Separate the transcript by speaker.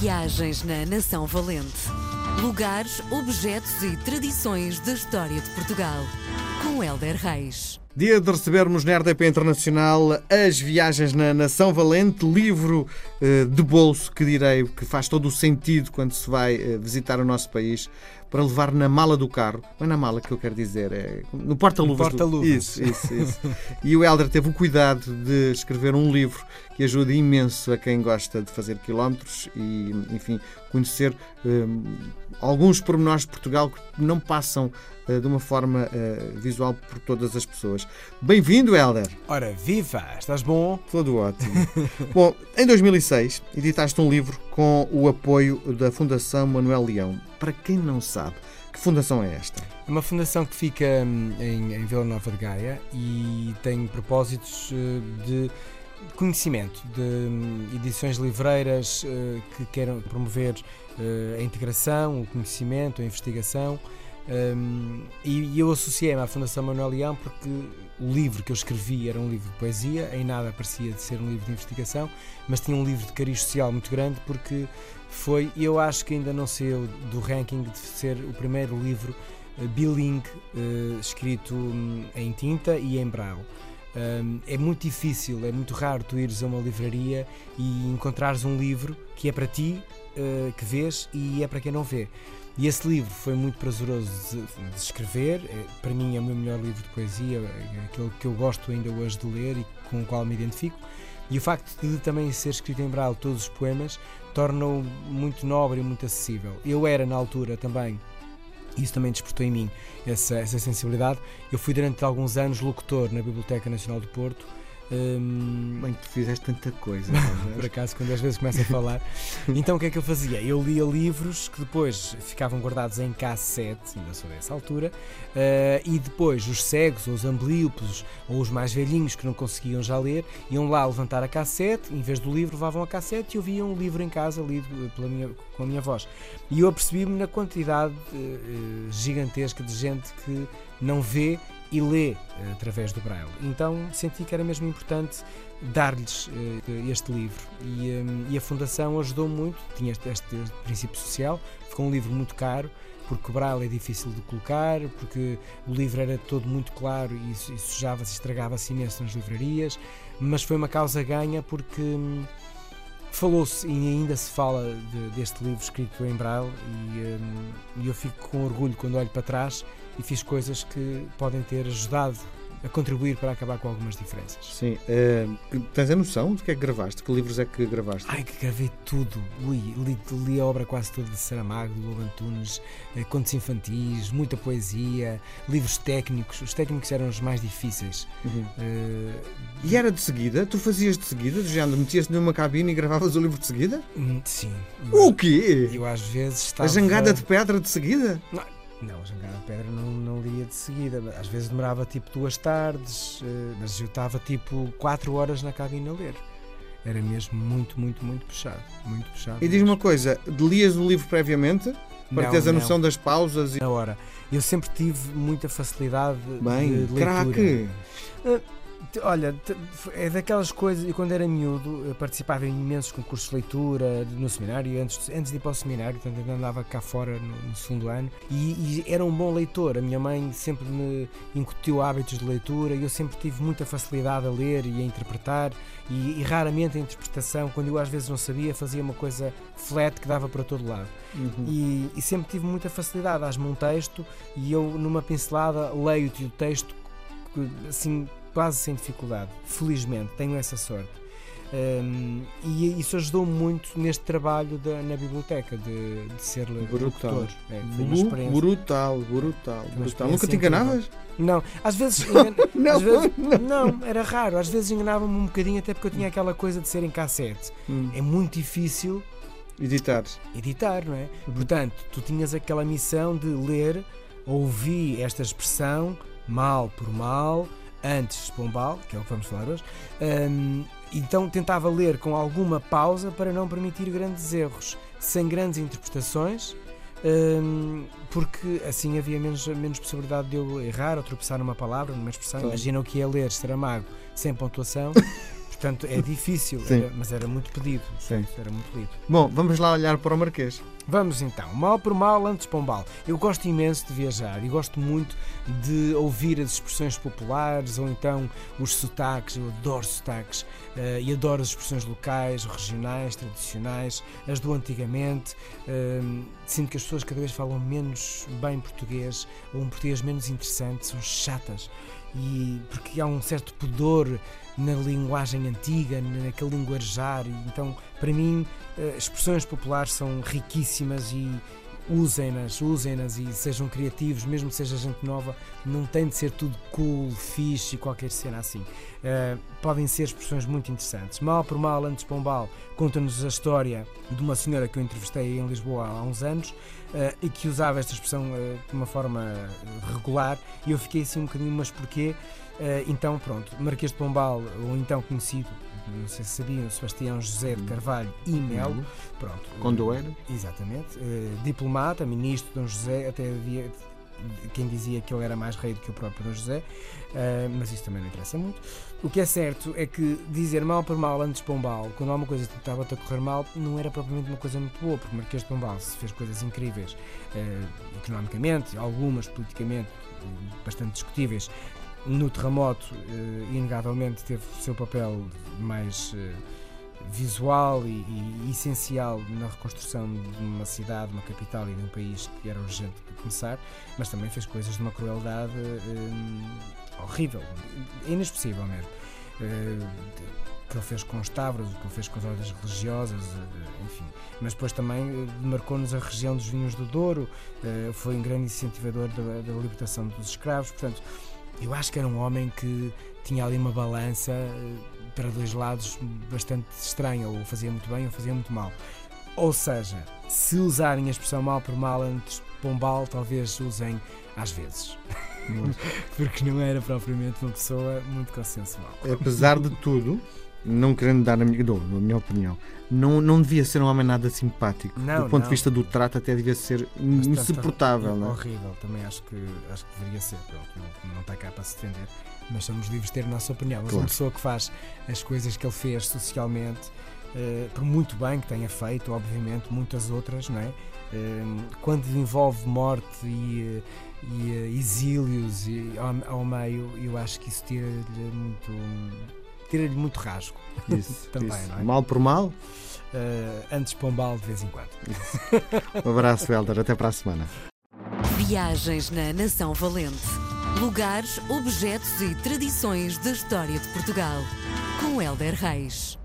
Speaker 1: Viagens na Nação Valente. Lugares, objetos e tradições da história de Portugal. Com Helder Reis.
Speaker 2: Dia de recebermos na RDP Internacional As Viagens na Nação Valente, livro eh, de bolso que direi que faz todo o sentido quando se vai eh, visitar o nosso país para levar na mala do carro. Não é na mala que eu quero dizer, é no porta-luvas.
Speaker 3: No porta-luvas.
Speaker 2: Isso, isso, isso. e o Helder teve o cuidado de escrever um livro que ajuda imenso a quem gosta de fazer quilómetros e, enfim, conhecer um, alguns pormenores de Portugal que não passam uh, de uma forma uh, visual por todas as pessoas. Bem-vindo, Helder.
Speaker 3: Ora, viva! Estás bom?
Speaker 2: Tudo ótimo. bom, em 2006 editaste um livro com o apoio da Fundação Manuel Leão. Para quem não sabe, que fundação é esta?
Speaker 3: É uma fundação que fica hum, em, em Vila Nova de Gaia e tem propósitos uh, de conhecimento de hum, edições livreiras uh, que queiram promover uh, a integração, o conhecimento, a investigação. Um, e, eu associei-me à Fundação Manuel Leão porque o livro que eu escrevi era um livro de poesia, em nada parecia de ser um livro de investigação, mas tinha um livro de cariz social muito grande porque foi, eu acho que ainda não saiu do ranking de ser o primeiro livro uh, bilingue escrito um, em tinta e em braille. Um, é muito difícil, é muito raro tu ires a uma livraria e encontrares um livro que é para ti, uh, que vês, e é para quem não vê. E esse livro foi muito prazeroso de, de escrever, é, para mim é o meu melhor livro de poesia, é aquele que eu gosto ainda hoje de ler e com o qual me identifico. E o facto de também ser escrito em braille todos os poemas torna-o muito nobre e muito acessível. Eu era na altura também isso também despertou em mim essa, essa sensibilidade. Eu fui durante alguns anos locutor na Biblioteca Nacional do Porto
Speaker 2: Hum... Bem, tu fizeste tanta coisa.
Speaker 3: Por acaso, quando às vezes começo a falar. então, o que é que eu fazia? Eu lia livros que depois ficavam guardados em cassete, ainda sou dessa altura, uh, e depois os cegos, ou os amblíopes, ou os mais velhinhos que não conseguiam já ler, iam lá levantar a cassete, em vez do livro, levavam a cassete e ouviam um livro em casa lido pela minha, com a minha voz. E eu apercebi-me na quantidade uh, gigantesca de gente que não vê e lê uh, através do Braille. Então senti que era mesmo importante dar-lhes uh, este livro e, um, e, a Fundação ajudou muito, tinha este, este, princípio social, ficou um livro muito caro, porque o Braille é difícil de colocar, porque o livro era todo muito claro e, sujava-se, estragava-se imenso nas livrarias, mas foi uma causa ganha porque. Um, Falou-se e ainda se fala de, deste livro escrito em Braille e, um, e eu fico com orgulho quando olho para trás e fiz coisas que podem ter ajudado a contribuir para acabar com algumas diferenças.
Speaker 2: Sim. Uh, tens a noção de que é que gravaste? Que livros é que gravaste?
Speaker 3: Ai, que gravei tudo. Li, li, li a obra quase toda de Saramago, de Lobo Antunes, uh, contos infantis, muita poesia, livros técnicos. Os técnicos eram os mais difíceis.
Speaker 2: Uhum. Uh, e era de seguida? Tu fazias de seguida? Do género, metias-te numa cabine e gravavas o livro de seguida?
Speaker 3: Hum, sim.
Speaker 2: O quê?
Speaker 3: Eu às vezes estava...
Speaker 2: A jangada de pedra de seguida?
Speaker 3: Não, não, a Jangada de Pedra não, não lia de seguida. Às vezes demorava tipo duas tardes, eh, mas eu estava tipo quatro horas na cabine a ler. Era mesmo muito, muito, muito puxado. Muito puxado.
Speaker 2: E diz uma coisa: lias o livro previamente? Para não, teres a noção das pausas?
Speaker 3: E... Na hora. Eu sempre tive muita facilidade
Speaker 2: Bem,
Speaker 3: de leitura.
Speaker 2: Craque.
Speaker 3: Uh, Olha, é daquelas coisas. Eu, quando era miúdo, participava em imensos concursos de leitura no seminário, antes, antes de ir para o seminário, portanto, ainda andava cá fora no, no segundo ano, e, e, era um bom leitor. A minha mãe sempre me incutiu hábitos de leitura e eu sempre tive muita facilidade a ler e a interpretar, e, e raramente a interpretação, quando eu às vezes não sabia, fazia uma coisa flat que dava para todo lado. Uhum. E, e sempre tive muita facilidade. Dás-me um texto e eu, numa pincelada, leio-te o texto assim quase sem dificuldade. Felizmente, tenho essa sorte. Um, e isso ajudou muito neste trabalho da, na biblioteca de, de ser brutal.
Speaker 2: É, brutal, brutal, brutal. Nunca te enganavas?
Speaker 3: Não, às vezes, não, às vezes não. não. era raro. Às vezes enganava-me um bocadinho, até porque eu tinha aquela coisa de ser em cassete. Hum. É muito difícil
Speaker 2: editar.
Speaker 3: Editar, não é? Uhum. Portanto, tu tinhas aquela missão de ler, ouvir esta expressão mal por mal antes de Pombal, que é o que vamos falar hoje, um, então tentava ler com alguma pausa para não permitir grandes erros, sem grandes interpretações, um, porque assim havia menos, menos possibilidade de eu errar ou tropeçar numa palavra, numa expressão. Claro. Imagina o que é ler Saramago sem pontuação. Portanto, é difícil, era- mas era muito pedido.
Speaker 2: Sim.
Speaker 3: Era muito pedido.
Speaker 2: Bom, vamos lá olhar para o Marquês.
Speaker 3: Vamos então, mal por mal, antes Pombal. Eu gosto imenso de viajar e gosto muito de ouvir as expressões populares ou então os sotaques. Eu adoro sotaques eh, e adoro as expressões locais, regionais, tradicionais, as do antigamente. Eh, sinto que as pessoas cada vez falam menos bem português ou um português menos interessante, são chatas. E porque há um certo pudor na linguagem antiga, naquele linguajar, então para mim eh, expressões populares são riquíssimas e usem-nas, usem-nas e sejam criativos, mesmo que seja gente nova, não tem de ser tudo cool, fixe e qualquer cena assim. Eh, podem ser expressões muito interessantes. Mal por mal, antes Pombal, conta-nos a história de uma senhora que eu entrevistei em Lisboa há uns anos eh, e que usava esta expressão eh, de uma forma regular e eu fiquei assim um bocadinho, mas porquê? Então, pronto, Marquês de Pombal, ou então conhecido, não sei se sabiam, Sebastião José de Carvalho e Melo, pronto.
Speaker 2: Quando era.
Speaker 3: Exatamente. Eh, diplomata, ministro de Dom José, até havia quem dizia que ele era mais rei do que o próprio Dom José, eh, mas isso também não interessa muito. O que é certo é que dizer mal por mal antes de Pombal, quando há uma coisa que estava a correr mal, não era propriamente uma coisa muito boa, porque Marquês de Pombal se fez coisas incríveis eh, economicamente, algumas politicamente bastante discutíveis. No terremoto, eh, inegavelmente, teve o seu papel mais eh, visual e, e essencial na reconstrução de uma cidade, uma capital e de um país que era urgente de começar, mas também fez coisas de uma crueldade eh, horrível, inexpressível mesmo. O que ele fez com os Tavros, que ele fez com as ordens religiosas, enfim. Mas depois também marcou-nos a região dos vinhos do Douro, foi um grande incentivador da, da libertação dos escravos, portanto, eu acho que era um homem que tinha ali uma balança eh, para dois lados bastante estranha, ou fazia muito bem ou fazia muito mal. Ou seja, se usarem a expressão mal por mal antes Pombal, talvez usem às vezes. Porque não era propriamente uma pessoa muito consensual.
Speaker 2: Apesar de tudo, não querendo dar a minha, dou, a minha opinião, não, não devia ser um homem nada simpático.
Speaker 3: Não,
Speaker 2: do ponto
Speaker 3: não.
Speaker 2: de vista do trato, até devia ser insuportável. Não é?
Speaker 3: Horrível, também acho que, acho que deveria ser. Pronto, não, não está cá para se defender, mas somos livres de ter a nossa opinião. Mas
Speaker 2: Claro.
Speaker 3: uma pessoa que faz as coisas que ele fez socialmente, eh, por muito bem que tenha feito, obviamente, muitas outras, não é? Eh, quando envolve morte e, eh, e, eh, exílios e, ao, ao meio, eu acho que isso tira-lhe muito. Tira-lhe muito rasgo.
Speaker 2: Isso,
Speaker 3: Também,
Speaker 2: isso.
Speaker 3: não é?
Speaker 2: Mal por mal.
Speaker 3: Eh, antes Pombal de vez em quando.
Speaker 2: Um abraço, Helder. Até para a semana.
Speaker 1: Viagens na Nação Valente. Lugares, objetos e tradições da história de Portugal. Com Helder Reis.